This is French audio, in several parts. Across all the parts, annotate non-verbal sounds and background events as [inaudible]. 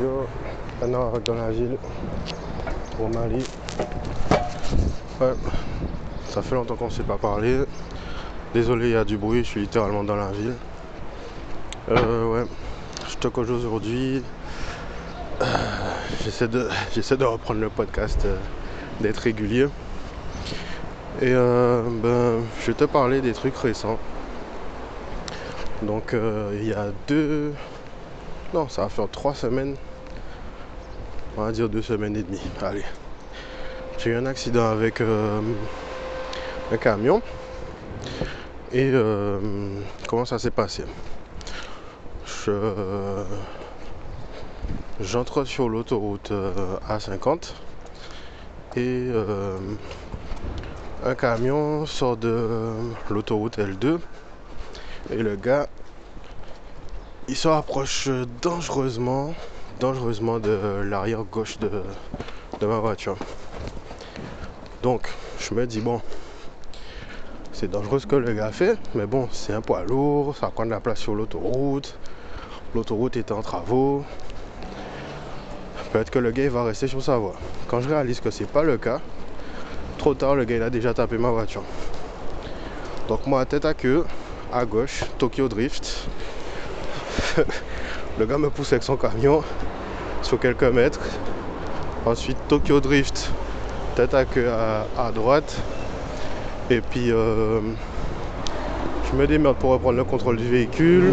Yo, maintenant dans la ville, au Mali. Ouais, ça fait longtemps qu'on ne s'est pas parlé. Désolé, il y a du bruit, je suis littéralement dans la ville. Euh, ouais, je te coach aujourd'hui. Euh, j'essaie de, reprendre le podcast, euh, d'être régulier. Et euh, ben, je vais te parler des trucs récents. Donc, il y a deux, non, ça va faire trois semaines. On va dire deux semaines et demie. Allez. J'ai eu un accident avec euh, un camion. Et euh, comment ça s'est passé? Je j'entre sur l'autoroute euh, A50 et un camion sort de l'autoroute L2 et le gars il se rapproche dangereusement dangereusement de l'arrière gauche de, ma voiture. Donc je me dis bon c'est dangereux ce que le gars fait, mais bon c'est un poids lourd, ça prend de la place sur l'autoroute, l'autoroute est en travaux. Peut-être que le gars il va rester sur sa voie. Quand je réalise que c'est pas le cas, trop tard le gars il a déjà tapé ma voiture. Donc moi tête à queue, à gauche, Tokyo Drift. [laughs] le gars me pousse avec son camion sur quelques mètres. Ensuite Tokyo Drift, tête à queue à, à droite. Et puis euh, je me démerde pour reprendre le contrôle du véhicule.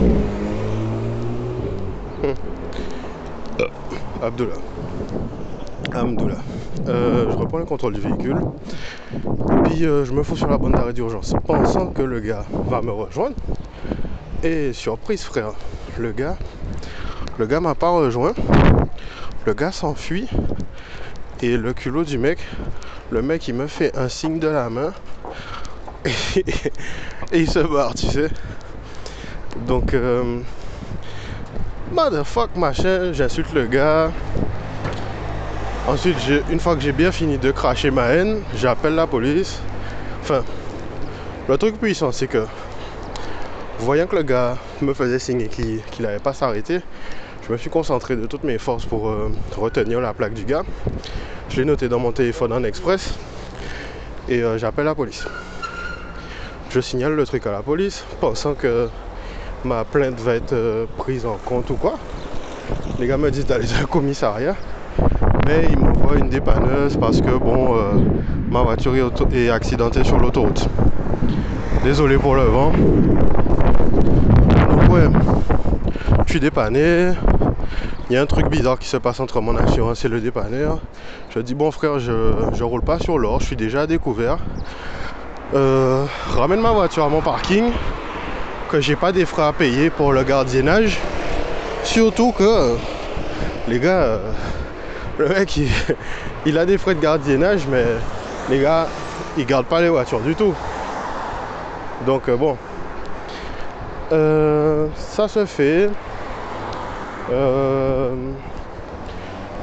Abdullah. Abdullah. Euh, je reprends le contrôle du véhicule. Et puis euh, je me fous sur la bande d'arrêt d'urgence, pensant que le gars va me rejoindre. Et surprise frère, le gars, le gars m'a pas rejoint. Le gars s'enfuit. Et le culot du mec, le mec il me fait un signe de la main. [laughs] Et, il se barre, tu sais. Donc euh, motherfuck machin, j'insulte le gars. Ensuite, une fois que j'ai bien fini de cracher ma haine, j'appelle la police. Enfin, le truc puissant, c'est que, voyant que le gars me faisait signe qu'il n'allait pas s'arrêter, je me suis concentré de toutes mes forces pour euh, retenir la plaque du gars. Je l'ai noté dans mon téléphone en express et euh, j'appelle la police. Je signale le truc à la police, pensant que ma plainte va être euh, prise en compte ou quoi. Les gars me disent d'aller [laughs] le commissariat. Mais ils m'envoient une dépanneuse parce que bon, ma voiture est accidentée sur l'autoroute. Désolé pour le vent. Je suis dépanné. Il y a un truc bizarre qui se passe entre mon assurance et le dépanneur. Je dis bon frère, je, je roule pas sur l'or, je suis déjà à découvert. Euh, ramène ma voiture à mon parking, que j'ai pas des frais à payer pour le gardiennage. Surtout que les gars, euh, le mec il, [laughs] il a des frais de gardiennage, mais les gars, ils gardent pas les voitures du tout. Donc euh, bon, Euh, ça se fait. Euh,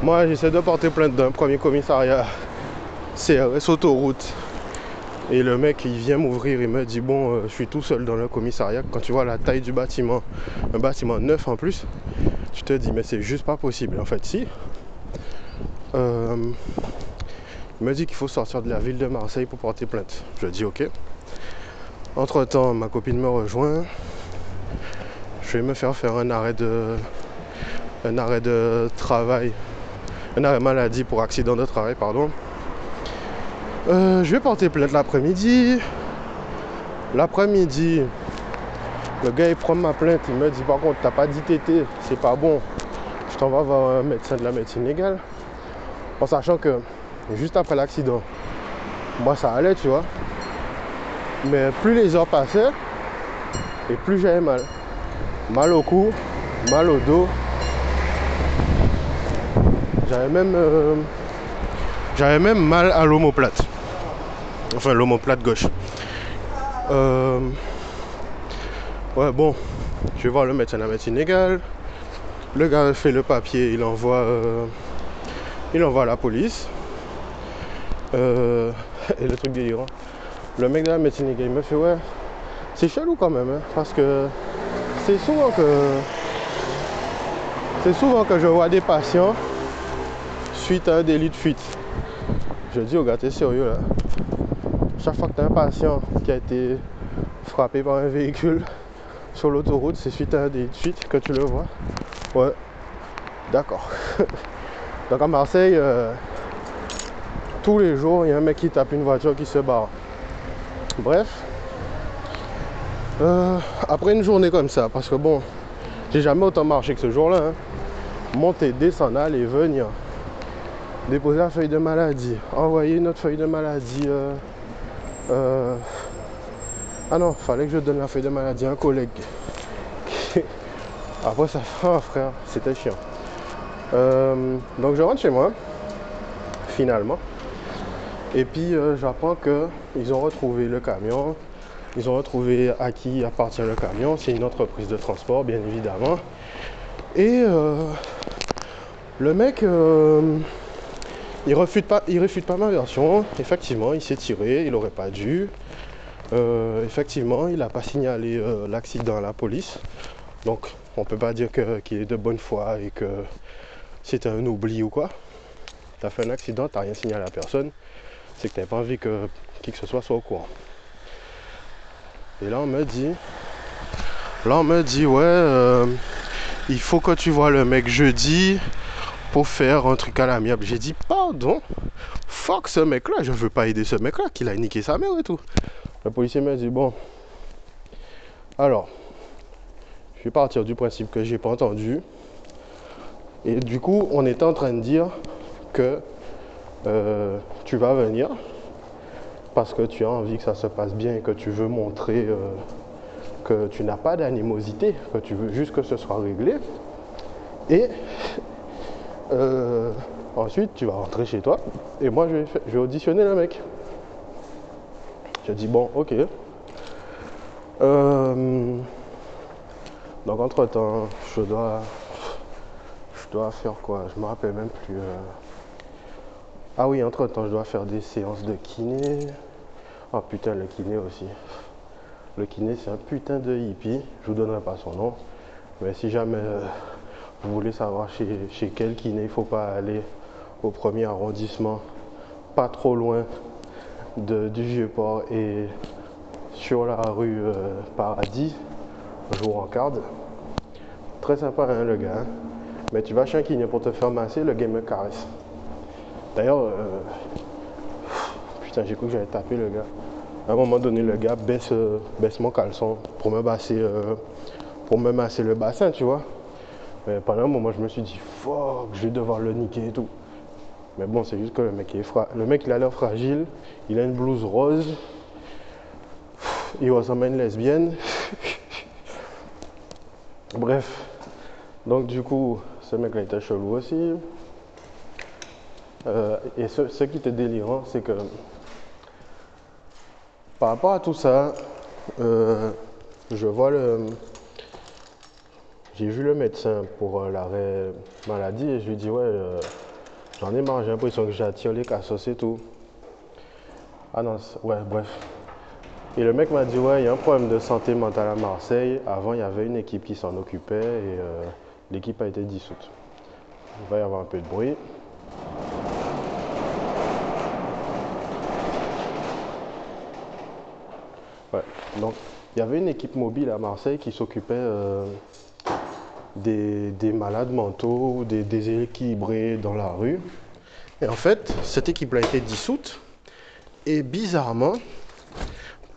moi, j'essaie de porter plainte d'un premier commissariat CRS autoroute. Et le mec, il vient m'ouvrir, il me dit Bon, euh, je suis tout seul dans le commissariat. Quand tu vois la taille du bâtiment, un bâtiment neuf en plus, tu te dis Mais c'est juste pas possible. En fait, si. Euh, il me dit qu'il faut sortir de la ville de Marseille pour porter plainte. Je dis Ok. Entre temps, ma copine me rejoint. Je vais me faire faire un arrêt de, un arrêt de travail, un arrêt maladie pour accident de travail, pardon. Euh, je vais porter plainte l'après-midi. L'après-midi, le gars il prend ma plainte, il me dit par contre t'as pas dit TT, c'est pas bon. Je t'envoie voir un médecin de la médecine légale. En sachant que juste après l'accident, moi ça allait, tu vois. Mais plus les heures passaient, et plus j'avais mal. Mal au cou, mal au dos. J'avais même, euh, j'avais même mal à l'omoplate. Enfin, l'omoplate gauche. Euh, ouais, bon, je vais voir le médecin de la médecine. Le gars fait le papier, il envoie, euh, il envoie à la police. [laughs] Et le truc délirant. Le mec de la médecine il me fait ouais, c'est chelou quand même, hein, parce que c'est souvent que C'est souvent que je vois des patients suite à un délit de fuite. Je dis au gars, t'es sérieux là? Chaque fois que tu as un patient qui a été frappé par un véhicule sur l'autoroute, c'est suite à un délit de fuite que tu le vois? Ouais, d'accord. [laughs] Donc à Marseille, euh, tous les jours, il y a un mec qui tape une voiture qui se barre. Bref, euh, après une journée comme ça, parce que bon, j'ai jamais autant marché que ce jour-là. Hein. Monter, descendre, aller, venir. Déposer la feuille de maladie. Envoyer notre feuille de maladie. Euh, euh, ah non, fallait que je donne la feuille de maladie à un collègue. [laughs] Après ça, [laughs] oh frère, c'était chiant. donc je rentre chez moi, finalement. Et puis j'apprends qu'ils ont retrouvé le camion, ils ont retrouvé à qui appartient le camion. C'est une entreprise de transport, bien évidemment. Et euh, le mec, euh, il refute pas, il pas ma version. Effectivement, il s'est tiré, il n'aurait pas dû. Euh, effectivement, il n'a pas signalé l'accident à la police. Donc, on peut pas dire qu'il est de bonne foi et que c'était un oubli ou quoi. Tu as fait un accident, tu n'as rien signalé à personne. C'est que tu n'avais pas envie que qui que ce soit soit au courant. Et là, on me dit, là, on me dit, ouais, euh, il faut que tu vois le mec jeudi pour faire un truc à l'amiable. J'ai dit, pardon, fuck ce mec-là, je veux pas aider ce mec-là, qu'il a niqué sa mère et tout. Le policier m'a dit, bon, alors, je vais partir du principe que j'ai pas entendu. Et du coup, on est en train de dire que euh, tu vas venir parce que tu as envie que ça se passe bien et que tu veux montrer euh, que tu n'as pas d'animosité, que tu veux juste que ce soit réglé. Et euh, ensuite, tu vas rentrer chez toi et moi, je vais, je auditionner le mec. J'ai dit, bon, ok. Euh, donc, entre-temps, je dois, je dois faire quoi? Je me rappelle même plus. Ah oui, entre temps, je dois faire des séances de kiné. Oh putain, le kiné aussi. Le kiné, c'est un putain de hippie. Je vous donnerai pas son nom. Mais si jamais euh, vous voulez savoir chez, quel kiné, il faut pas aller au premier arrondissement, pas trop loin du Vieux-Port et sur la rue euh, Paradis, je vous rencarde. Très sympa, hein, le gars. Hein. Mais tu vas chez un kiné pour te faire masser, le gars me caresse. D'ailleurs, euh, putain, j'ai cru que j'allais taper le gars. À un moment donné, le gars baisse, euh, baisse mon caleçon pour me masser, euh, pour me masser le bassin, tu vois. Mais pendant un moment, je me suis dit, fuck, je vais devoir le niquer et tout. Mais bon, c'est juste que le mec, est le mec, il a l'air fragile. Il a une blouse rose. Il ressemble à une lesbienne. [laughs] Bref. Donc, du coup, ce mec-là était chelou aussi. Euh, et ce, qui était délirant, c'est que par rapport à tout ça, euh, je vois le. J'ai vu le médecin pour euh, l'arrêt maladie et je lui dis ouais j'en ai marre, j'ai l'impression que j'attire les cassos et tout. Ah non, ouais, bref. Et le mec m'a dit ouais, il y a un problème de santé mentale à Marseille. Avant, il y avait une équipe qui s'en occupait et l'équipe a été dissoute. Il va y avoir un peu de bruit. Donc, il y avait une équipe mobile à Marseille qui s'occupait euh, des, malades mentaux, des déséquilibrés dans la rue. Et en fait, cette équipe a été dissoute. Et bizarrement,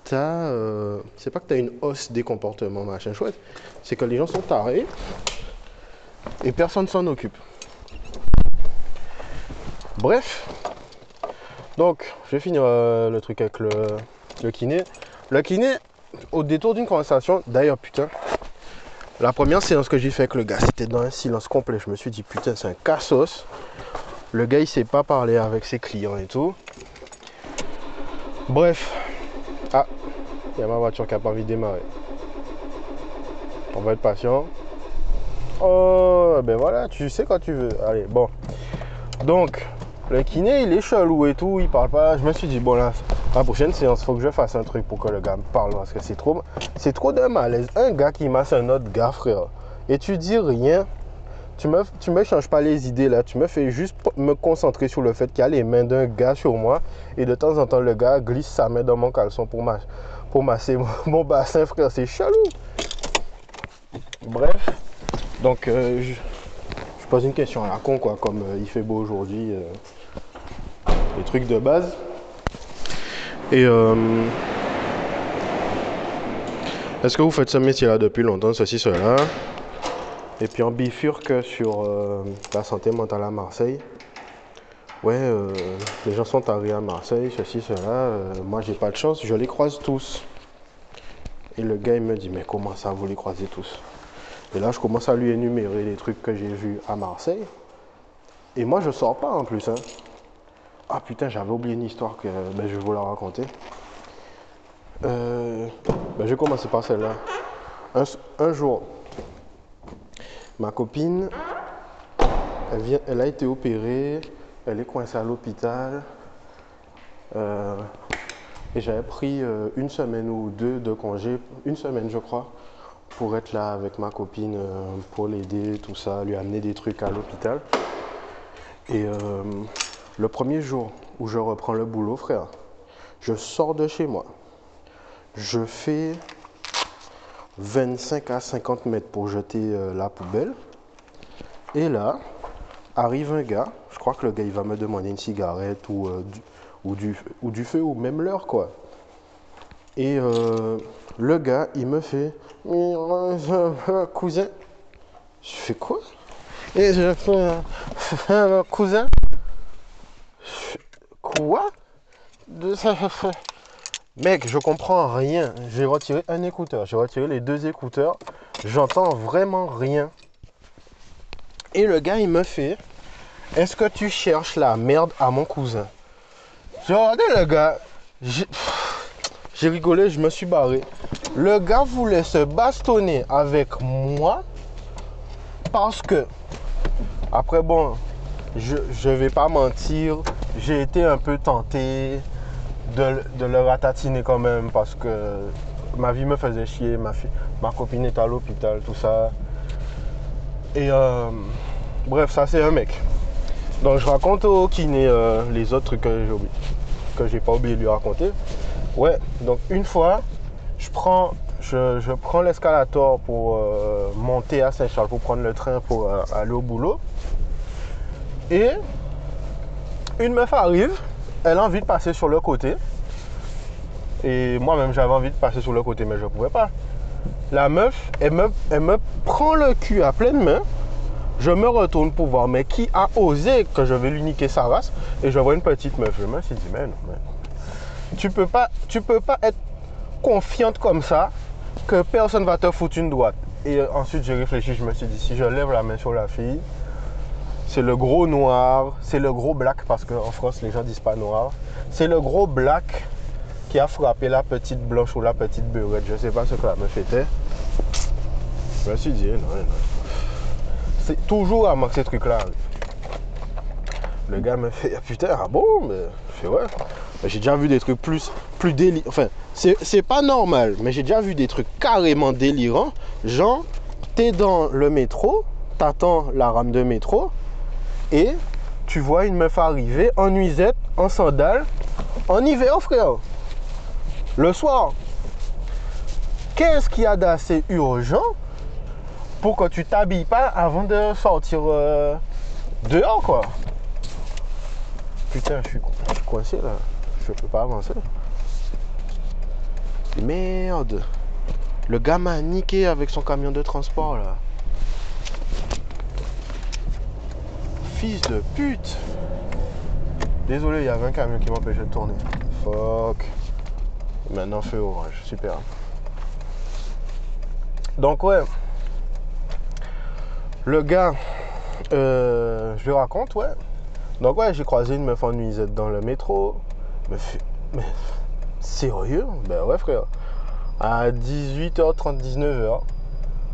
t'as, euh, c'est pas que tu as une hausse des comportements, machin chouette, c'est que les gens sont tarés et personne s'en occupe. Bref, donc je vais finir euh, le truc avec le kiné. Le kiné, au détour d'une conversation, d'ailleurs, putain, la première séance que j'ai fait avec le gars, c'était dans un silence complet. Je me suis dit, putain, c'est un cassos. Le gars, il sait pas parler avec ses clients et tout. Bref. Ah, il y a ma voiture qui a pas envie de démarrer. On va être patient. Oh, ben voilà, tu sais quand tu veux. Allez, bon. Donc, le kiné, il est chelou et tout, il parle pas. Je me suis dit, bon là, la prochaine séance, faut que je fasse un truc pour que le gars me parle parce que c'est trop, c'est trop d'un malaise. Un gars qui masse un autre gars, frère, et tu dis rien, tu me, tu me changes pas les idées là, tu me fais juste me concentrer sur le fait qu'il y a les mains d'un gars sur moi et de temps en temps le gars glisse sa main dans mon caleçon pour, pour masser mon, bassin, frère, c'est chalou. Bref, donc euh, je, pose une question à la con quoi, comme euh, il fait beau aujourd'hui, euh, les trucs de base. Et est-ce que vous faites ce métier là depuis longtemps, ceci, cela? Et puis on bifurque sur euh, la santé mentale à Marseille. Ouais, euh, les gens sont arrivés à Marseille, ceci, cela. Euh, moi, j'ai pas de chance, je les croise tous. Et le gars, il me dit, mais comment ça, vous les croisez tous? Et là, je commence à lui énumérer les trucs que j'ai vus à Marseille. Et moi, je sors pas en plus. Hein. Ah putain, j'avais oublié une histoire que ben, je vais vous la raconter. Ben, je vais commencer par celle-là. un jour, Ma copine, elle, vient, elle a été opérée, elle est coincée à l'hôpital. Euh, et j'avais pris euh, une semaine ou deux de congé, une semaine je crois, pour être là avec ma copine, euh, pour l'aider, tout ça, lui amener des trucs à l'hôpital. Et le premier jour où je reprends le boulot, frère, je sors de chez moi. Je fais 25 à 50 mètres pour jeter euh, la poubelle. Et là, arrive un gars. Je crois que le gars, il va me demander une cigarette ou, euh, du, feu ou même l'heure, quoi. Et euh, le gars, il me fait cousin. Je fais quoi? Et je fais [laughs] cousin. Quoi Mec, je comprends rien. J'ai retiré un écouteur, j'ai retiré les deux écouteurs. J'entends vraiment rien. Et le gars, il me fait Est-ce que tu cherches la merde à mon cousin? J'ai regardé le gars. J'ai rigolé, je me suis barré. Le gars voulait se bastonner avec moi parce que, après, bon, je vais pas mentir, j'ai été un peu tenté de, le ratatiner quand même parce que ma vie me faisait chier, ma, copine est à l'hôpital, tout ça. Et euh, bref, ça c'est un mec. Donc je raconte au kiné euh, les autres trucs que j'ai pas oublié de lui raconter. Ouais, donc une fois, je prends, je, prends l'escalator pour euh, monter à Saint-Charles, pour prendre le train pour aller au boulot. Et une meuf arrive elle a envie de passer sur le côté. Et moi-même, j'avais envie de passer sur le côté, mais je ne pouvais pas. La meuf, elle me, prend le cul à pleine main. Je me retourne pour voir, mais qui a osé que je vais lui niquer sa race? Et je vois une petite meuf. Je me suis dit, mais non, mais tu peux pas, tu peux pas être confiante comme ça que personne va te foutre une droite. Et ensuite, j'ai réfléchi, je me suis dit, si je lève la main sur la fille, c'est le gros noir, c'est le gros black, parce qu'en France, les gens disent pas noir. C'est le gros black qui a frappé la petite blanche ou la petite beurette. Je sais pas ce que la meuf était. Je me suis dit, non, non. C'est toujours à que ces trucs-là Le gars me fait, ah, putain, ah bon mais, Je fais, ouais. J'ai déjà vu des trucs plus, plus délirants. Enfin, c'est pas normal, mais j'ai déjà vu des trucs carrément délirants. Genre, t'es dans le métro, t'attends la rame de métro, et tu vois une meuf arriver en nuisette, en sandales, en hiver, frère. Le soir. Qu'est-ce qu'il y a d'assez urgent pour que tu t'habilles pas avant de sortir euh, dehors, quoi? Putain, je suis, coincé là. Je peux pas avancer. Merde. Le gars m'a niqué avec son camion de transport là. Fils de pute Désolé, il y avait un camion qui m'empêchait de tourner. Fuck. Maintenant, feu orange. Super. Donc, ouais. Le gars, euh, je lui raconte, ouais. Donc, ouais, j'ai croisé une meuf en nuisette dans le métro. Mais, mais sérieux? Ben ouais, frère. À 18h30, 19h,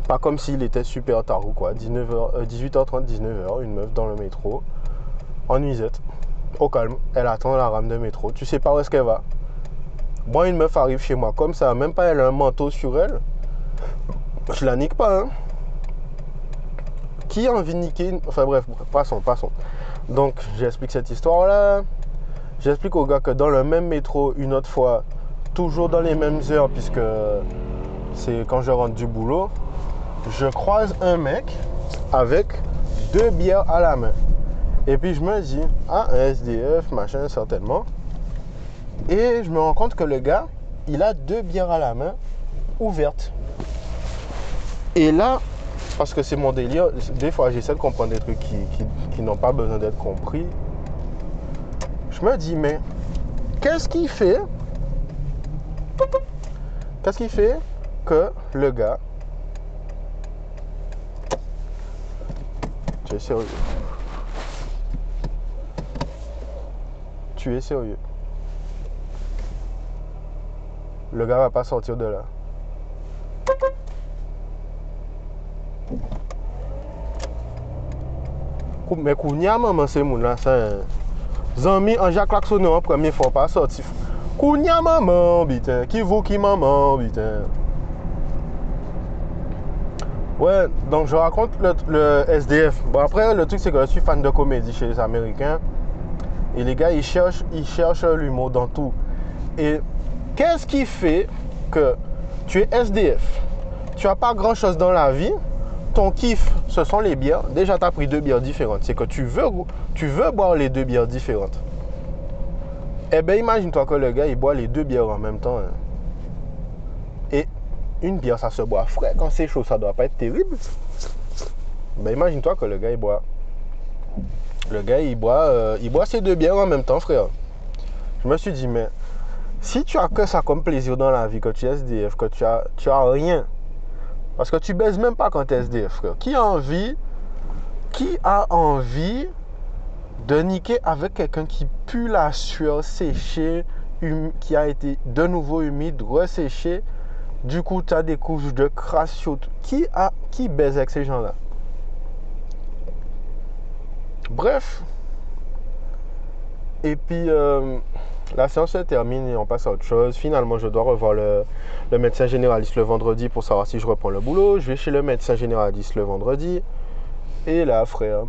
pas comme s'il était super tard ou quoi. 19h, 18h30, 19h, une meuf dans le métro, en nuisette, au calme. Elle attend la rame de métro. Tu sais pas où est-ce qu'elle va. Moi, une meuf arrive chez moi comme ça, même pas elle a un manteau sur elle. Je la nique pas, hein. qui a envie de niquer Enfin bref, passons, passons. Donc j'explique cette histoire-là. J'explique au gars que dans le même métro, une autre fois, toujours dans les mêmes heures, puisque c'est quand je rentre du boulot, je croise un mec avec deux bières à la main. Et puis je me dis, ah, un SDF, machin, certainement. Et je me rends compte que le gars, il a deux bières à la main ouvertes. Et là, parce que c'est mon délire, des fois j'essaie de comprendre des trucs qui, n'ont pas besoin d'être compris. Je me dis, mais qu'est-ce qui fait Qu'est-ce qui fait que le gars. Tu es sérieux Tu es sérieux Le gars va pas sortir de là. Mais kounya maman c'est moun là ça. Zami en Jacques klaksonne en première fois pas sorti. Kounya maman putain, qui vous qui maman putain. Ouais, donc je raconte le, SDF. Bon après le truc c'est que je suis fan de comédie chez les Américains. Et les gars ils cherchent, ils cherchent l'humour dans tout. Et qu'est-ce qui fait que tu es SDF Tu as pas grand chose dans la vie ton kiff, ce sont les bières. Déjà, tu as pris deux bières différentes. C'est que tu veux, tu veux boire les deux bières différentes. Eh bien, imagine-toi que le gars, il boit les deux bières en même temps. Hein. Une bière, ça se boit frais. Quand c'est chaud, ça doit pas être terrible. Mais imagine-toi que le gars, il boit. Le gars, il boit, euh, il boit ces deux bières en même temps, frère. Je me suis dit, mais si tu as que ça comme plaisir dans la vie, que tu es SDF, que tu as, rien parce que tu baises même pas quand tu es SDF, frère. Qui a envie, qui a envie de niquer avec quelqu'un qui pue la sueur séchée, hum, qui a été de nouveau humide, resséché. Du coup, tu as des couches de crasse Qui, a, qui baise avec ces gens-là? Bref. Et puis, euh, la séance se termine et on passe à autre chose. Finalement, je dois revoir le, médecin généraliste le vendredi pour savoir si je reprends le boulot. Je vais chez le médecin généraliste le vendredi. Et là, frère,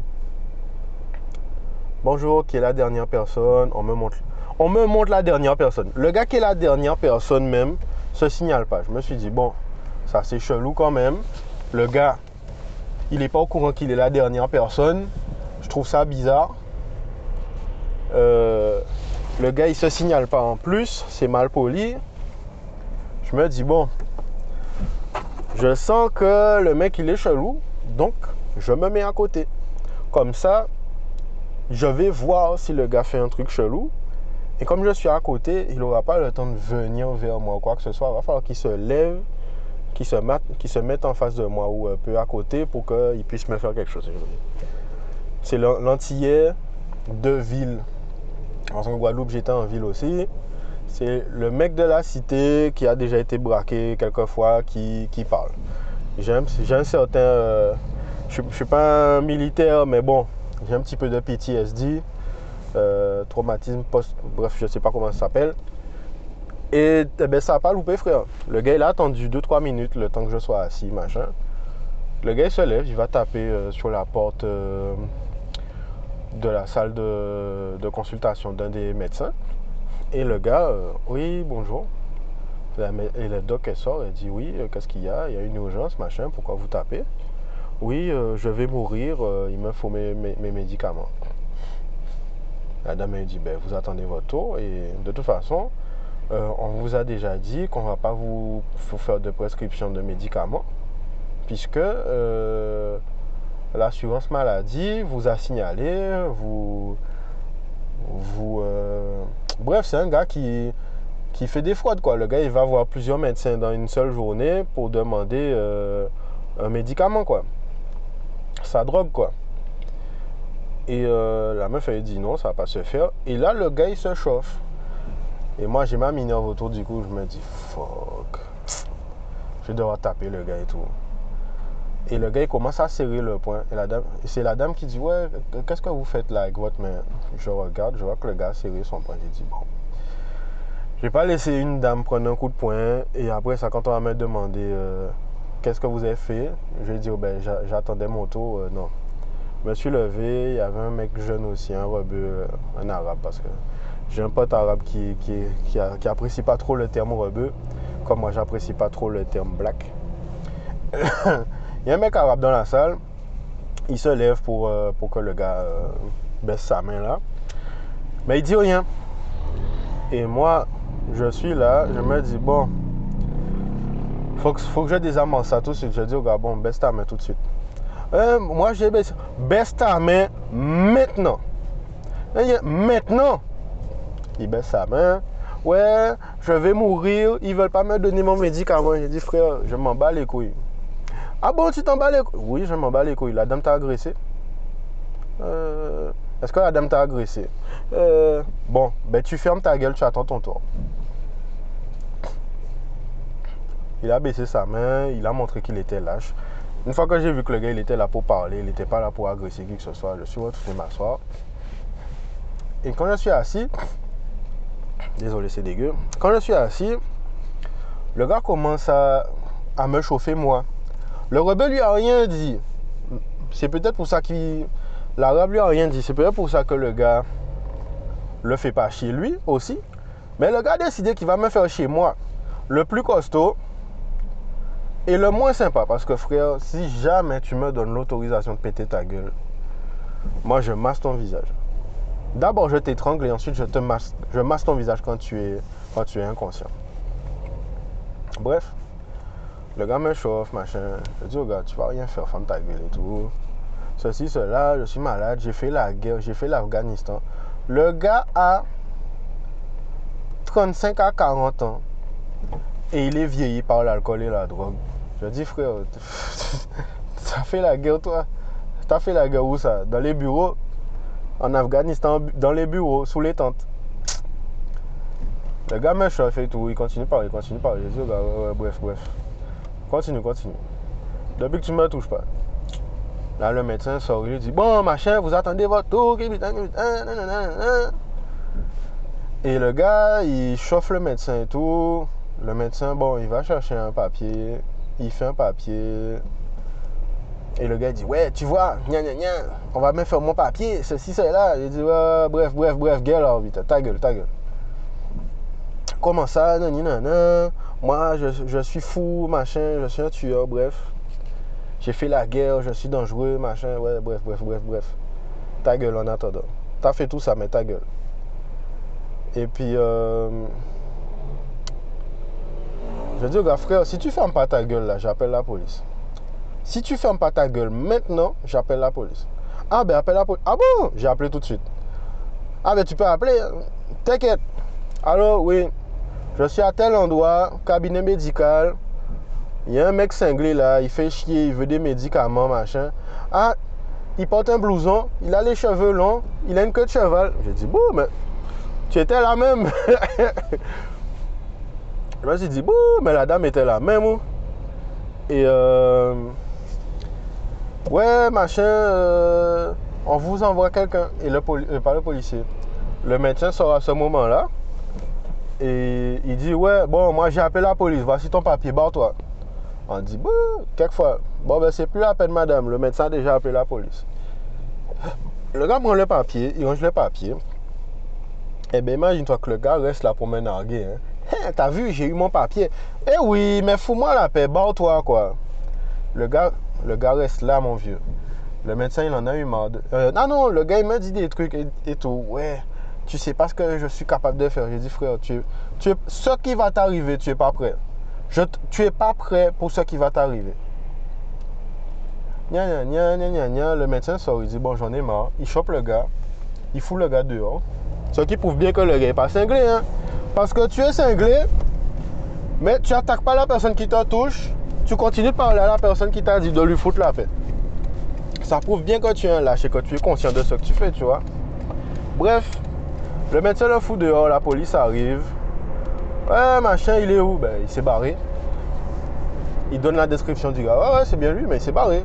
bonjour, qui est la dernière personne? On me montre, on me montre la dernière personne. Le gars qui est la dernière personne même se signale pas. Je me suis dit, bon, ça c'est chelou quand même. Le gars, il n'est pas au courant qu'il est la dernière personne. Je trouve ça bizarre. Euh, le gars, il se signale pas en plus. C'est mal poli. Je me dis, bon, je sens que le mec, il est chelou. Donc, je me mets à côté. Comme ça, je vais voir si le gars fait un truc chelou. Et comme je suis à côté, il n'aura pas le temps de venir vers moi ou quoi que ce soit. Il va falloir qu'il se lève, qu'il se, mette en face de moi ou un peu à côté pour qu'il puisse me faire quelque chose. C'est l'antillais de ville. En Guadeloupe, j'étais en ville aussi. C'est le mec de la cité qui a déjà été braqué quelques fois qui, parle. J'ai un, certain. Euh, je ne suis pas un militaire, mais bon, j'ai un petit peu de PTSD, euh, traumatisme post. Bref, je sais pas comment ça s'appelle. Et eh ben, ça n'a pas loupé, frère. Le gars, il a attendu 2-3 minutes le temps que je sois assis, machin. Le gars, se lève, il va taper euh, sur la porte de la salle de, consultation d'un des médecins. Et le gars, euh, oui, bonjour. Et le doc, elle sort, elle dit, oui, euh, qu'est-ce qu'il y a? Il y a une urgence, machin, pourquoi vous tapez? Oui, euh, je vais mourir, il me faut mes, médicaments. La dame, elle dit, ben, vous attendez votre tour. Et de toute façon, on vous a déjà dit qu'on ne va pas vous, faire de prescription de médicaments, puisque l'assurance maladie vous a signalé, vous. vous euh, bref, c'est un gars qui, fait des fraudes, quoi. Le gars, il va voir plusieurs médecins dans une seule journée pour demander euh, un médicament, quoi. Sa drogue, quoi. Et euh, la meuf, elle dit non, ça va pas se faire. Et là, le gars, il se chauffe. Et moi, j'ai ma minerve autour, du coup, je me dis, fuck. Je vais devoir taper le gars et tout. Et le gars, commence à serrer le poing. Et, c'est la dame qui dit Ouais, qu'est-ce que vous faites là avec votre main? Je regarde, je vois que le gars a serré son poing. J'ai dit Bon, je vais pas laisser une dame prendre un coup de poing. Et après ça, quand on va me demander euh, qu'est-ce que vous avez fait? Je dit, oh, ben, j'attendais mon tour. Euh, non. Je me suis levé, il y avait un mec jeune aussi, un rebeu, euh, un arabe, parce que j'ai un pote arabe qui, qui, apprécie pas trop le terme rebeu, comme moi j'apprécie pas trop le terme black. [coughs] il y a un mec arabe dans la salle, il se lève pour, euh, que le gars baisse sa main là, mais il dit rien. Et moi, je suis là, je me dis, bon, faut que, faut que je désarme ça tout de suite. Je dis au gars, bon, baisse ta main tout de suite. Euh, moi, j'ai baissé. Baisse ta main maintenant. Maintenant. Il baisse sa main. Ouais, je vais mourir. Ils veulent pas me donner mon médicament. J'ai dit, frère, je m'en bats les couilles. Ah bon, tu t'en bats les couilles Oui, je m'en bats les couilles. La dame t'a agressé. Euh, est-ce que la dame t'a agressé? Euh, Bon, ben tu fermes ta gueule, tu attends ton tour. Il a baissé sa main, il a montré qu'il était lâche. Une fois que j'ai vu que le gars il était là pour parler, il n'était pas là pour agresser qui que ce soit, je suis retourné m'asseoir. Et quand je suis assis, désolé c'est dégueu, quand je suis assis, le gars commence à, me chauffer moi. Le rebelle lui a rien dit. C'est peut-être pour ça qu'il L'arabe lui a rien dit. C'est peut-être pour ça que le gars le fait pas chez lui aussi. Mais le gars a décidé qu'il va me faire chez moi. Le plus costaud et le moins sympa. Parce que frère, si jamais tu me donnes l'autorisation de péter ta gueule, moi je masse ton visage. D'abord je t'étrangle et ensuite je te masse, je masse ton visage quand tu es, quand tu es inconscient. Bref, le gars me chauffe, machin. Je dis au gars, tu vas rien faire, ferme ta gueule et tout ceci, cela, je suis malade, j'ai fait la guerre, j'ai fait l'Afghanistan. Le gars a 35 à 40 ans et il est vieilli par l'alcool et la drogue. Je dis, frère, [laughs] as fait la guerre, toi T'as fait la guerre où ça? Dans les bureaux? En Afghanistan, dans les bureaux, sous les tentes. Le gars me chauffe et tout, il continue par, il continue par. Je dis, gars, bref, bref. Continue, continue. Depuis que tu me touches pas. Là, le médecin sort, il dit Bon, machin, vous attendez votre tour. Et le gars, il chauffe le médecin et tout. Le médecin, bon, il va chercher un papier. Il fait un papier. Et le gars dit Ouais, tu vois, on va même faire mon papier, ceci, cela. Il dit ouais, Bref, bref, bref, gueule, vite, ta gueule, ta gueule. Comment ça, Moi, je, je suis fou, machin, je suis un tueur, bref j'ai fait la guerre, je suis dangereux, machin, ouais, bref, bref, bref, bref. Ta gueule en attendant. T'as fait tout ça, mais ta gueule. Et puis, euh, je dis au gars, frère, si tu fermes pas ta gueule là, j'appelle la police. Si tu fermes pas ta gueule maintenant, j'appelle la police. Ah ben appelle la police. Ah bon? J'ai appelé tout de suite. Ah ben tu peux appeler. Hein. T'inquiète. Alors oui, je suis à tel endroit, cabinet médical. Il y a un mec cinglé là, il fait chier, il veut des médicaments, machin. Ah, il porte un blouson, il a les cheveux longs, il a une queue de cheval. J'ai dit, bon, mais tu étais la même. [laughs] Je me dit, bon, mais la dame était la même. Et euh, ouais, machin, euh, on vous envoie quelqu'un. Et le euh, pas le policier. Le médecin sort à ce moment-là. Et il dit, ouais, bon, moi j'ai appelé la police, voici ton papier, barre-toi. On dit, bon, quelquefois, bon, ben c'est plus la peine, madame. Le médecin a déjà appelé la police. Le gars prend le papier, il range le papier. Eh bien, imagine-toi que le gars reste là pour me narguer. Hein. Hein t'as vu, j'ai eu mon papier. Eh oui, mais fous-moi la paix, barre-toi, quoi. Le gars, le gars reste là, mon vieux. Le médecin, il en a eu marre. Euh, non, non, le gars, il m'a dit des trucs et, tout. Ouais, tu sais pas ce que je suis capable de faire. J'ai dit, frère, tu, tu, ce qui va t'arriver, tu es pas prêt tu n'es pas prêt pour ce qui va t'arriver. Le médecin sort, il dit Bon, j'en ai marre. Il chope le gars, il fout le gars dehors. Ce qui prouve bien que le gars n'est pas cinglé. Hein? Parce que tu es cinglé, mais tu n'attaques pas la personne qui te touche. Tu continues de parler à la personne qui t'a dit de lui foutre la paix. Ça prouve bien que tu es un lâche et que tu es conscient de ce que tu fais, tu vois. Bref, le médecin le fout dehors, la police arrive. Ouais, machin, il est où? Ben, il s'est barré. Il donne la description du gars. Ouais, ouais, c'est bien lui, mais il s'est barré.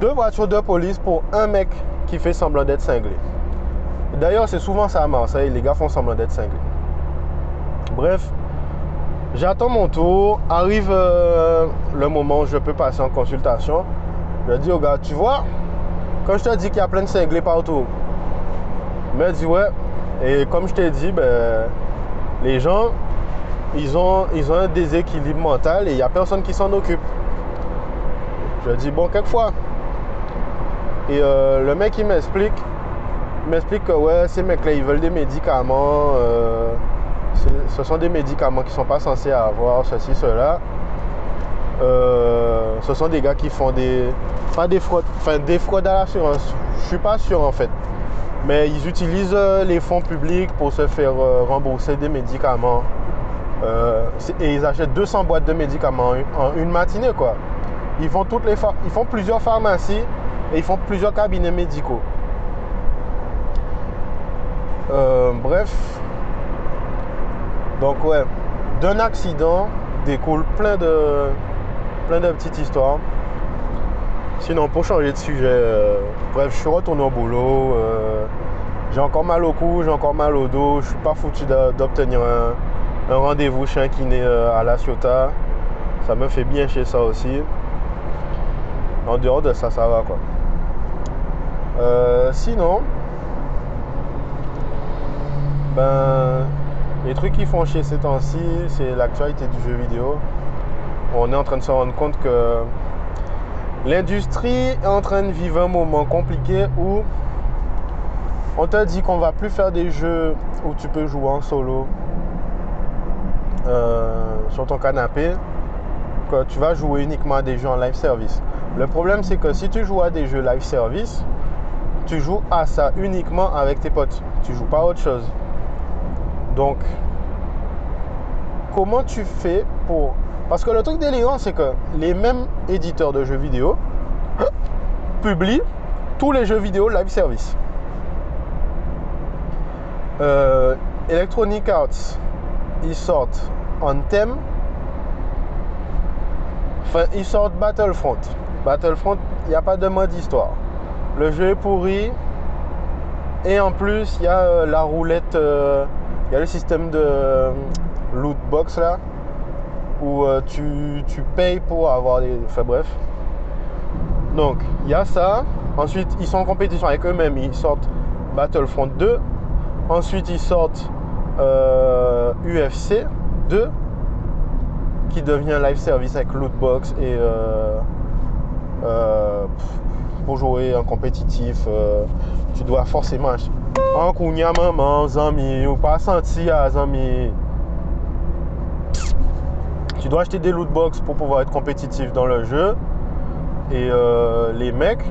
Deux voitures de police pour un mec qui fait semblant d'être cinglé. D'ailleurs, c'est souvent ça à Marseille. Les gars font semblant d'être cinglés. Bref, J'attends mon tour. Arrive euh, le moment où je peux passer en consultation. Je dis au gars, tu vois, quand je te dis qu'il y a plein de cinglés partout, il me dit ouais. Et comme je t'ai dit, ben, les gens, ils ont, ils ont un déséquilibre mental et il n'y a personne qui s'en occupe. Je dis bon, quelquefois. Et euh, le mec, il m'explique, m'explique que ouais, ces mecs-là, ils veulent des médicaments. euh, ce sont des médicaments qui ne sont pas censés avoir ceci, cela. Euh, ce sont des gars qui font des. Pas des fraudes, enfin des fraudes à l'assurance. Je suis pas sûr en fait. Mais ils utilisent euh, les fonds publics pour se faire euh, rembourser des médicaments. Et ils achètent 200 boîtes de médicaments en une- matinée quoi. Ils font, plusieurs pharmacies et ils font plusieurs cabinets médicaux. Bref. Donc ouais, d'un accident découle plein de, de petites histoires. Sinon, pour changer de sujet, euh, bref, je suis retourné au boulot. euh, j'ai encore mal au cou, j'ai encore mal au dos. Je suis pas foutu d'obtenir un, rendez-vous chez un kiné euh, à La Ciotat. Ça me fait bien chez ça aussi. En dehors de ça, ça va quoi. Sinon, ben, les trucs qui font chier ces temps-ci, c'est l'actualité du jeu vidéo. On est en train de se rendre compte que l'industrie est en train de vivre un moment compliqué où on te dit qu'on va plus faire des jeux où tu peux jouer en solo euh, sur ton canapé, que tu vas jouer uniquement à des jeux en live service. Le problème, c'est que si tu joues à des jeux live service, tu joues à ça uniquement avec tes potes. Tu joues pas à autre chose. Donc, comment tu fais pour... Parce que le truc délirant, c'est que les mêmes éditeurs de jeux vidéo [gasps] publient tous les jeux vidéo live service. Euh, Electronic Arts, ils sortent Anthem. Enfin, ils sortent Battlefront. Battlefront, il n'y a pas de mode histoire. Le jeu est pourri. Et en plus, il y a euh, la roulette, euh, il y a le système de euh, loot box là, où euh, tu, tu payes pour avoir des. Enfin bref. Donc, il y a ça. Ensuite, ils sont en compétition avec eux-mêmes. Ils sortent Battlefront 2. Ensuite, ils sortent euh, UFC 2, qui devient live service avec lootbox et euh, euh, pour jouer en compétitif, euh, tu dois forcément acheter. En kounya maman, zami, ou pas senti à zami. Tu dois acheter des lootbox pour pouvoir être compétitif dans le jeu. Et euh, les mecs,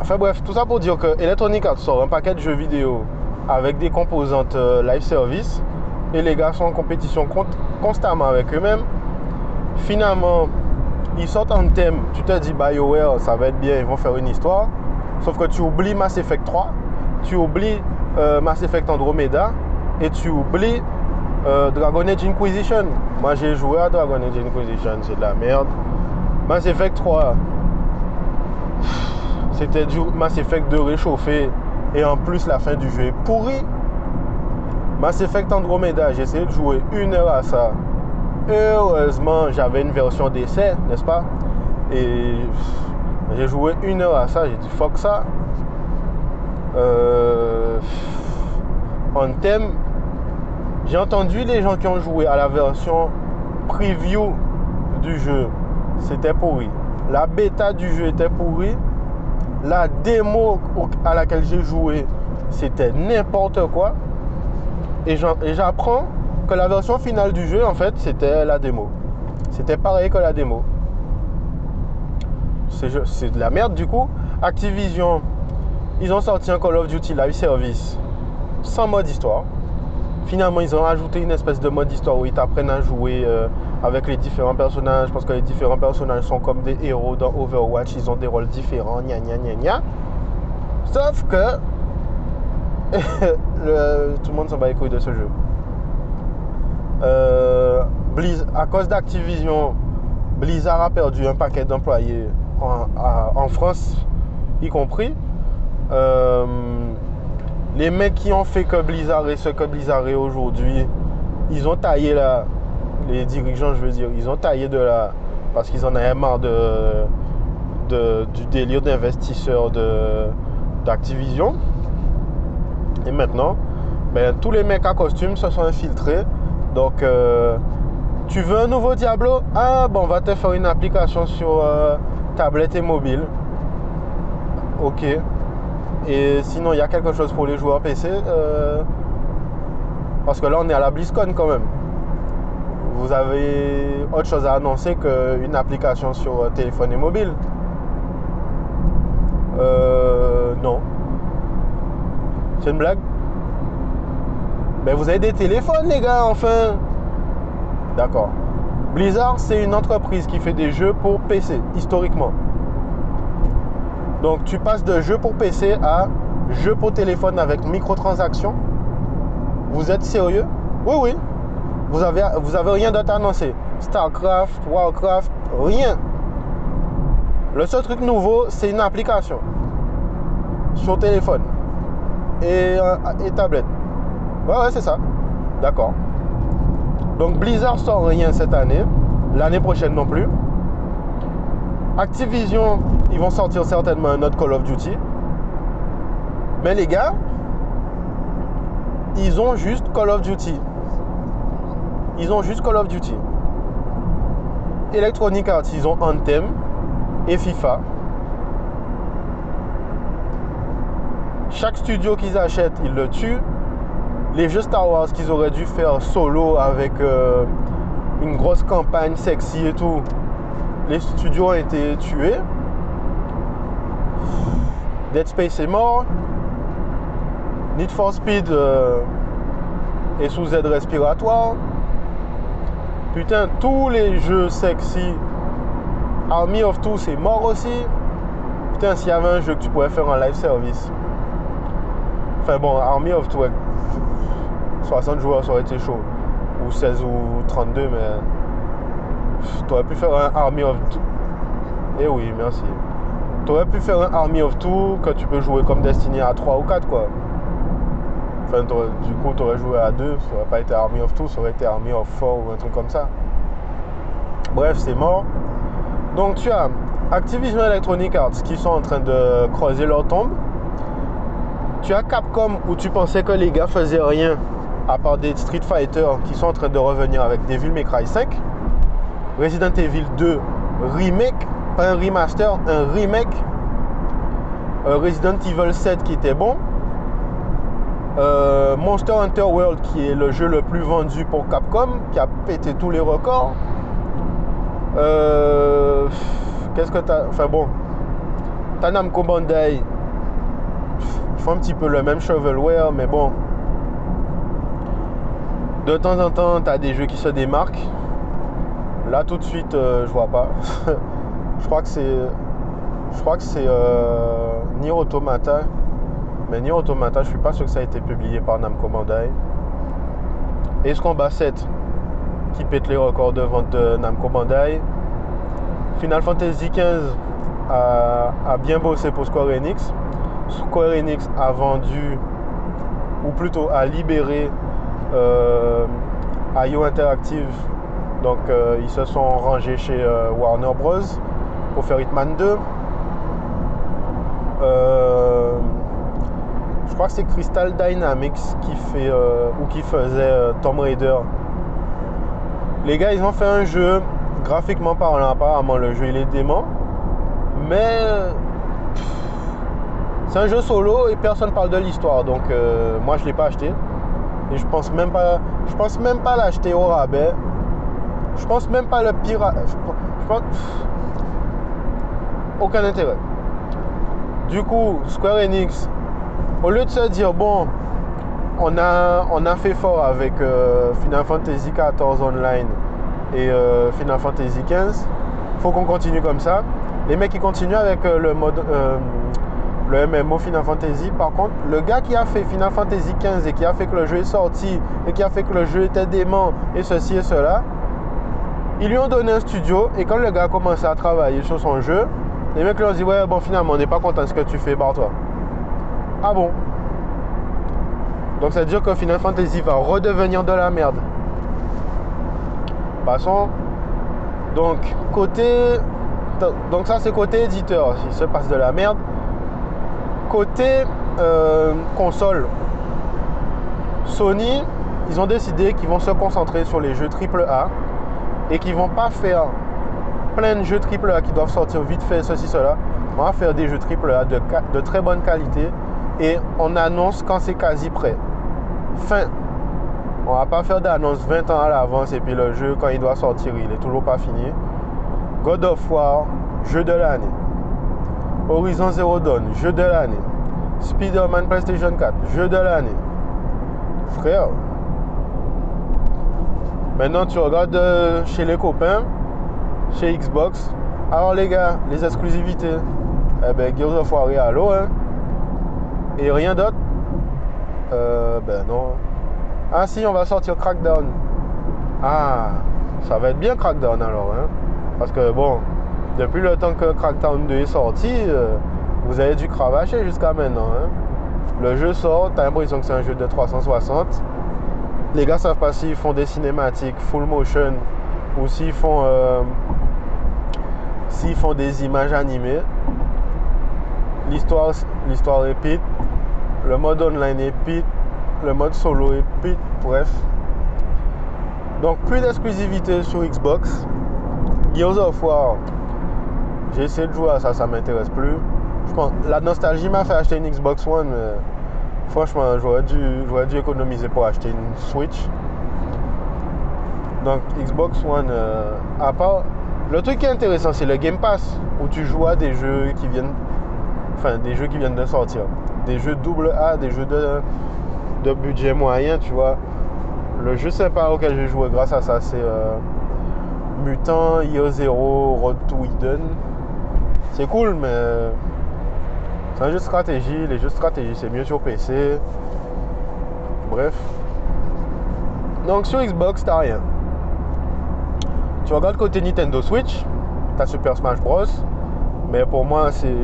enfin bref, tout ça pour dire que Electronic Arts sort un paquet de jeux vidéo avec des composantes euh, live service et les gars sont en compétition con- constamment avec eux-mêmes. Finalement, ils sortent un thème, tu te dis BioWare, ça va être bien, ils vont faire une histoire. Sauf que tu oublies Mass Effect 3, tu oublies euh, Mass Effect Andromeda et tu oublies euh, Dragon Age Inquisition. Moi j'ai joué à Dragon Age Inquisition, c'est de la merde. Mass Effect 3, c'était du Mass Effect de réchauffé et en plus la fin du jeu est pourrie. Mass Effect Andromeda, j'ai essayé de jouer une heure à ça. Heureusement, j'avais une version d'essai, n'est-ce pas? Et j'ai joué une heure à ça, j'ai dit fuck ça. Euh, en thème, j'ai entendu les gens qui ont joué à la version preview du jeu, c'était pourri. La bêta du jeu était pourrie. La démo à laquelle j'ai joué, c'était n'importe quoi. Et j'apprends que la version finale du jeu, en fait, c'était la démo. C'était pareil que la démo. C'est de la merde du coup. Activision, ils ont sorti un Call of Duty Live Service sans mode histoire. Finalement, ils ont ajouté une espèce de mode histoire où ils t'apprennent à jouer euh, avec les différents personnages parce que les différents personnages sont comme des héros dans Overwatch, ils ont des rôles différents, gna gna gna gna. Sauf que [laughs] tout le monde s'en bat les couilles de ce jeu. Euh, à cause d'Activision, Blizzard a perdu un paquet d'employés en, France, y compris. Euh, les mecs qui ont fait que Blizzard est ce que Blizzard est aujourd'hui, ils ont taillé là, les dirigeants, je veux dire, ils ont taillé de là parce qu'ils en avaient marre de, du délire d'investisseurs d'Activision. Et maintenant, ben, tous les mecs à costume se sont infiltrés. Donc, euh, tu veux un nouveau Diablo? Ah, bon, on va te faire une application sur euh, tablette et mobile. Ok. Et sinon, il y a quelque chose pour les joueurs PC. Euh, parce que là, on est à la BlizzCon quand même. Vous avez autre chose à annoncer qu'une application sur téléphone et mobile? Euh. Non. C'est une blague? Ben, vous avez des téléphones, les gars, enfin D'accord. Blizzard, c'est une entreprise qui fait des jeux pour PC, historiquement. Donc tu passes de jeux pour PC à jeux pour téléphone avec microtransactions. Vous êtes sérieux? Oui, oui. Vous avez, rien d'autre à annoncer. StarCraft, Warcraft, rien. Le seul truc nouveau, c'est une application sur téléphone et, euh, et tablette. Ouais, ouais, c'est ça. D'accord. Donc Blizzard sort rien cette année, l'année prochaine non plus. Activision, ils vont sortir certainement un autre Call of Duty. Mais les gars, ils ont juste Call of Duty. Ils ont juste Call of Duty. Electronic Arts, ils ont Anthem et FIFA. Chaque studio qu'ils achètent, ils le tuent les jeux Star Wars qu'ils auraient dû faire solo avec euh, une grosse campagne sexy et tout, les studios ont été tués. Dead Space est mort. Need for Speed euh, est sous aide respiratoire. Putain, tous les jeux sexy. Army of Two, c'est mort aussi. Putain, s'il y avait un jeu que tu pouvais faire en live service. Enfin bon, Army of Two, 60 joueurs, ça aurait été chaud. Ou 16 ou 32, mais. T'aurais pu faire un Army of Two. Eh oui, merci. T'aurais pu faire un Army of Two que tu peux jouer comme Destiny à 3 ou 4, quoi. Enfin, du coup, t'aurais joué à 2, ça aurait pas été Army of Two, ça aurait été Army of 4 ou un truc comme ça. Bref, c'est mort. Donc, tu as Activision Electronic Arts qui sont en train de creuser leur tombe. Tu as Capcom où tu pensais que les gars faisaient rien à part des Street Fighter qui sont en train de revenir avec Devil May Cry 5, Resident Evil 2 remake, pas un remaster, un remake, euh, Resident Evil 7 qui était bon, euh, Monster Hunter World qui est le jeu le plus vendu pour Capcom, qui a pété tous les records. Euh, qu'est-ce que t'as. Enfin bon. Tanamco Bandai. Ils font un petit peu le même shovelware, mais bon. De temps en temps, tu as des jeux qui se démarquent. Là, tout de suite, euh, je vois pas. [laughs] je crois que c'est. Je crois que c'est euh, Automata. Mais Nier Automata, je suis pas sûr que ça a été publié par Namco Bandai. Ace Combat 7 qui pète les records de vente de Namco Bandai. Final Fantasy XV a, bien bossé pour Square Enix. Square Enix a vendu, ou plutôt a libéré IO Interactive. Donc euh, ils se sont rangés chez euh, Warner Bros. pour faire Hitman 2. je crois que c'est Crystal Dynamics qui fait ou qui faisait Tomb Raider. Les gars, ils ont fait un jeu graphiquement parlant. Apparemment, le jeu il est dément, mais c'est un jeu solo et personne parle de l'histoire. Donc, moi, je l'ai pas acheté. Et je pense même pas, je pense même pas l'acheter au rabais. Je pense même pas le pirate. Je pense, aucun intérêt. Du coup, Square Enix, au lieu de se dire bon, on a, on a fait fort avec euh, Final Fantasy XIV Online et euh, Final Fantasy XV, faut qu'on continue comme ça. Les mecs ils continuent avec euh, le mode le MMO Final Fantasy. Par contre, le gars qui a fait Final Fantasy 15 et qui a fait que le jeu est sorti et qui a fait que le jeu était dément et ceci et cela, ils lui ont donné un studio et quand le gars a commencé à travailler sur son jeu, les mecs lui ont dit ouais bon finalement on n'est pas content de ce que tu fais par toi. Ah bon? Donc ça veut dire que Final Fantasy va redevenir de la merde. Passons. Donc, côté. Donc, ça, c'est côté éditeur. Il se passe de la merde. Côté euh, console, Sony, ils ont décidé qu'ils vont se concentrer sur les jeux AAA et qu'ils vont pas faire plein de jeux AAA qui doivent sortir vite fait, ceci, cela. On va faire des jeux AAA de, de très bonne qualité et on annonce quand c'est quasi prêt. Fin. On va pas faire d'annonce 20 ans à l'avance et puis le jeu, quand il doit sortir, il est toujours pas fini. God of War, jeu de l'année. Horizon Zero Dawn, jeu de l'année. Spider-Man PlayStation 4, jeu de l'année. Frère. Maintenant, tu regardes euh, chez les copains, chez Xbox. Alors, les gars, les exclusivités. Eh ben, Gears of War et hein. Et rien d'autre euh, Ben non. Ah si, on va sortir Crackdown. Ah, ça va être bien Crackdown alors. Hein? Parce que bon, depuis le temps que Crackdown 2 est sorti, euh, vous avez dû cravacher jusqu'à maintenant. Hein? Le jeu sort, t'as l'impression que c'est un jeu de 360. Les gars savent pas s'ils font des cinématiques full motion ou s'ils font, euh, font des images animées. L'histoire, est pite. Le mode online est pit. Le mode solo est pit. Bref. Donc plus d'exclusivité sur Xbox. Gears of War. J'ai essayé de jouer à ça, ça m'intéresse plus. La nostalgie m'a fait acheter une Xbox One, mais franchement, j'aurais dû, économiser pour acheter une Switch. Donc Xbox One, euh, à part. Le truc qui est intéressant, c'est le Game Pass, où tu joues à des jeux qui viennent. Enfin, des jeux qui viennent de sortir des jeux double A, des jeux de, budget moyen, tu vois. Le jeu sympa auquel j'ai joué grâce à ça, c'est euh, Mutant, IO 0, Road to Eden. C'est cool, mais c'est un jeu de stratégie. Les jeux de stratégie, c'est mieux sur PC. Bref. Donc sur Xbox, t'as rien. Tu regardes côté Nintendo Switch, t'as Super Smash Bros. Mais pour moi, c'est,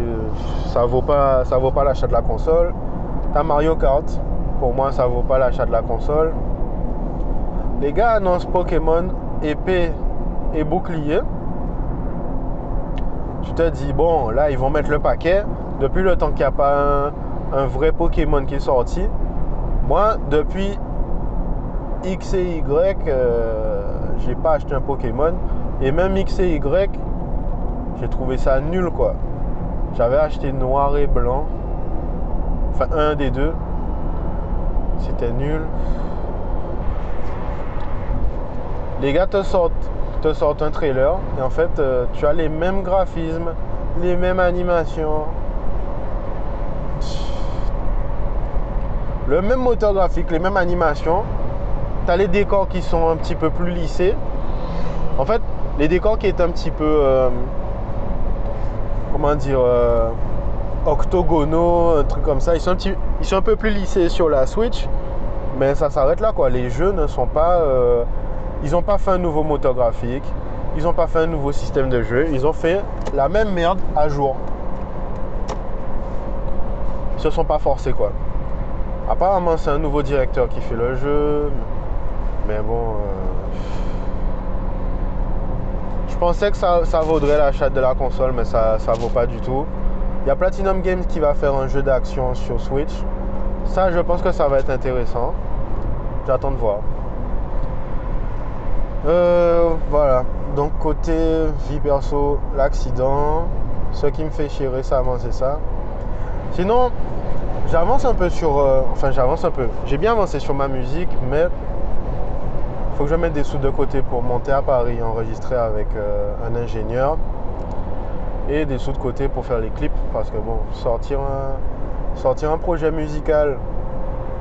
ça vaut pas, ça vaut pas l'achat de la console. T'as Mario Kart. Pour moi, ça vaut pas l'achat de la console. Les gars annoncent Pokémon épée et bouclier. Tu te dis, bon, là, ils vont mettre le paquet. Depuis le temps qu'il n'y a pas un, vrai Pokémon qui est sorti, moi, depuis X et Y, euh, j'ai pas acheté un Pokémon. Et même X et Y, j'ai trouvé ça nul quoi. J'avais acheté noir et blanc. Enfin un des deux. C'était nul. Les gars te sortent, te sortent un trailer et en fait euh, tu as les mêmes graphismes, les mêmes animations. Le même moteur graphique, les mêmes animations. Tu as les décors qui sont un petit peu plus lissés. En fait, les décors qui est un petit peu euh, comment dire, euh, octogonaux, un truc comme ça. Ils sont, un petit, ils sont un peu plus lissés sur la Switch, mais ça s'arrête là quoi. Les jeux ne sont pas, ils n'ont pas fait un nouveau moteur graphique, ils n'ont pas fait un nouveau système de jeu, ils ont fait la même merde à jour. Ils se sont pas forcés quoi. Apparemment c'est un nouveau directeur qui fait le jeu, mais bon. Euh, pensais que ça, vaudrait l'achat de la console, mais ça ne vaut pas du tout. Il y a Platinum Games qui va faire un jeu d'action sur Switch. Ça, je pense que ça va être intéressant. J'attends de voir. Euh, voilà. Donc côté vie perso, l'accident. Ce qui me fait chier récemment, c'est ça. Sinon, j'avance un peu sur... Euh, enfin, j'avance un peu. J'ai bien avancé sur ma musique, mais faut que je mette des sous de côté pour monter à Paris, enregistrer avec euh, un ingénieur et des sous de côté pour faire les clips parce que bon, sortir un, sortir un projet musical,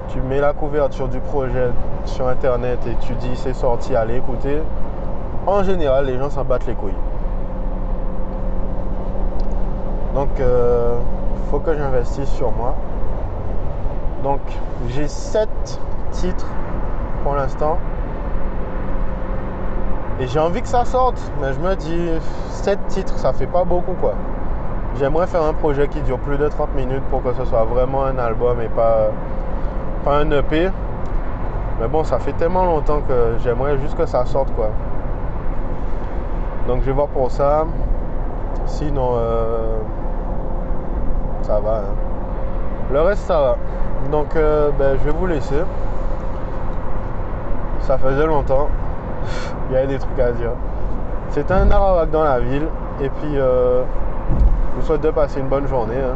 tu mets la couverture du projet sur internet et tu dis c'est sorti, allez écouter. En général, les gens s'en battent les couilles. Donc, euh, faut que j'investisse sur moi. Donc, j'ai 7 titres pour l'instant. Et j'ai envie que ça sorte, mais je me dis, 7 titres, ça fait pas beaucoup quoi. J'aimerais faire un projet qui dure plus de 30 minutes pour que ce soit vraiment un album et pas, pas un EP. Mais bon, ça fait tellement longtemps que j'aimerais juste que ça sorte quoi. Donc je vais voir pour ça. Sinon, euh, ça va. hein. Le reste, ça va. Donc euh, ben, je vais vous laisser. Ça faisait longtemps. [laughs] Il y avait des trucs à dire. C'était un Arawak dans la ville. Et puis, euh, je vous souhaite de passer une bonne journée. hein.